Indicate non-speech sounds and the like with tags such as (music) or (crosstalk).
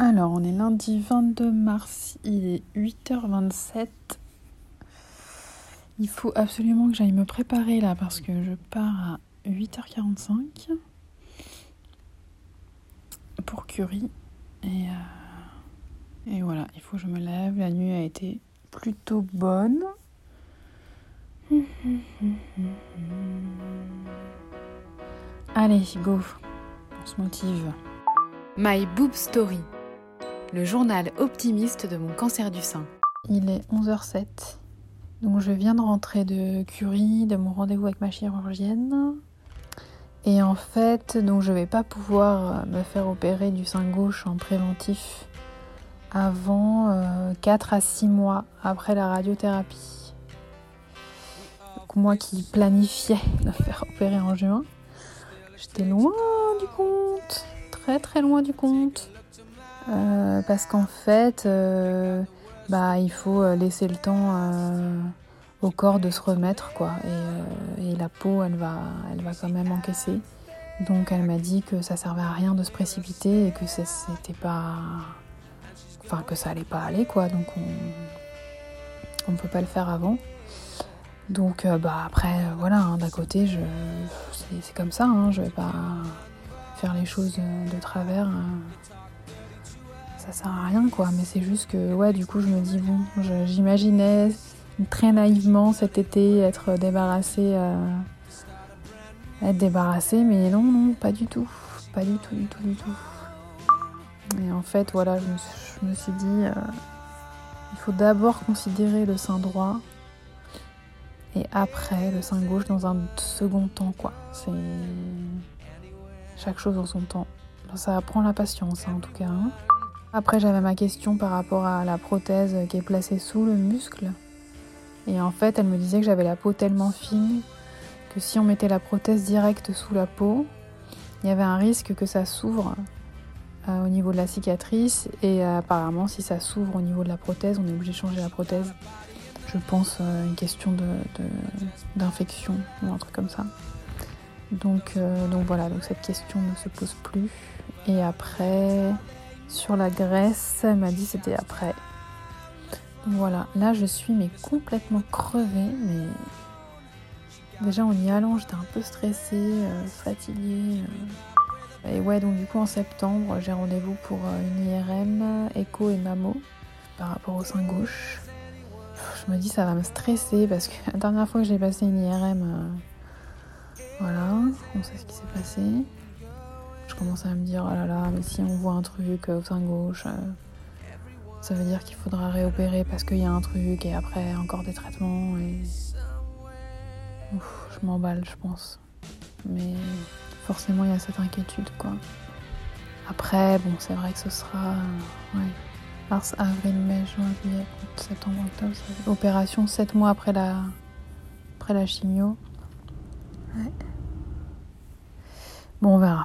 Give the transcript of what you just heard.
Alors, on est lundi 22 mars, il est 8h27. Il faut absolument que j'aille me préparer là parce que je pars à 8h45 pour Curie. Et, euh, et voilà, il faut que je me lève. La nuit a été plutôt bonne. Allez, go, on se motive. My Boob Story le journal optimiste de mon cancer du sein. Il est 11h07. Donc je viens de rentrer de Curie, de mon rendez-vous avec ma chirurgienne. Et en fait, donc je vais pas pouvoir me faire opérer du sein gauche en préventif avant 4 euh, à 6 mois après la radiothérapie. Moi qui planifiais (laughs) de faire opérer en juin, j'étais loin du compte, très très loin du compte. Euh, parce qu'en fait, euh, bah, il faut euh, laisser le temps au corps de se remettre, quoi. Et, la peau, elle va, elle va quand même encaisser. Donc elle m'a dit que ça servait à rien de se précipiter et que c'était pas, enfin que ça allait pas aller, quoi. Donc on, ne peut pas le faire avant. Donc bah après, voilà, hein, d'un côté, je, c'est, comme ça. Hein, je vais pas faire les choses de, travers. Hein ça sert à rien quoi. Mais c'est juste que ouais, du coup, je me dis bon, j'imaginais très naïvement cet été être débarrassé, euh, être débarrassé, mais non, non, pas du tout, pas du tout, du tout, du tout. Et en fait, voilà, je me, suis dit, euh, il faut d'abord considérer le sein droit et après le sein gauche dans un second temps, quoi. C'est chaque chose en son temps. Ça prend la patience, hein, en tout cas. Hein. Après, j'avais ma question par rapport à la prothèse qui est placée sous le muscle. Et en fait, elle me disait que j'avais la peau tellement fine que si on mettait la prothèse directe sous la peau, il y avait un risque que ça s'ouvre euh, au niveau de la cicatrice. Et euh, apparemment, si ça s'ouvre au niveau de la prothèse, on est obligé de changer la prothèse. Je pense euh, une question d'infection ou un truc comme ça. Donc, donc voilà, donc cette question ne se pose plus. Et après, sur la graisse, elle m'a dit c'était après. voilà, là je suis mais complètement crevée, mais déjà en y allant j'étais un peu stressée, euh, fatiguée. Euh. Et ouais, donc du coup en septembre j'ai rendez-vous pour euh, une IRM, écho et mammo par rapport au sein gauche. Je me dis ça va me stresser parce que la dernière fois que j'ai passé une IRM, voilà, on sait ce qui s'est passé commence à me dire oh là là, mais si on voit un truc au sein gauche, euh, ça veut dire qu'il faudra réopérer parce qu'il y a un truc et après encore des traitements et. je m'emballe, je pense. Mais forcément, il y a cette inquiétude quoi. Après, bon, c'est vrai que ce sera. Ouais. Mars, avril, mai, juin, juillet, septembre, octobre. Opération 7 mois après la, après la chimio. Ouais. Bon, on verra.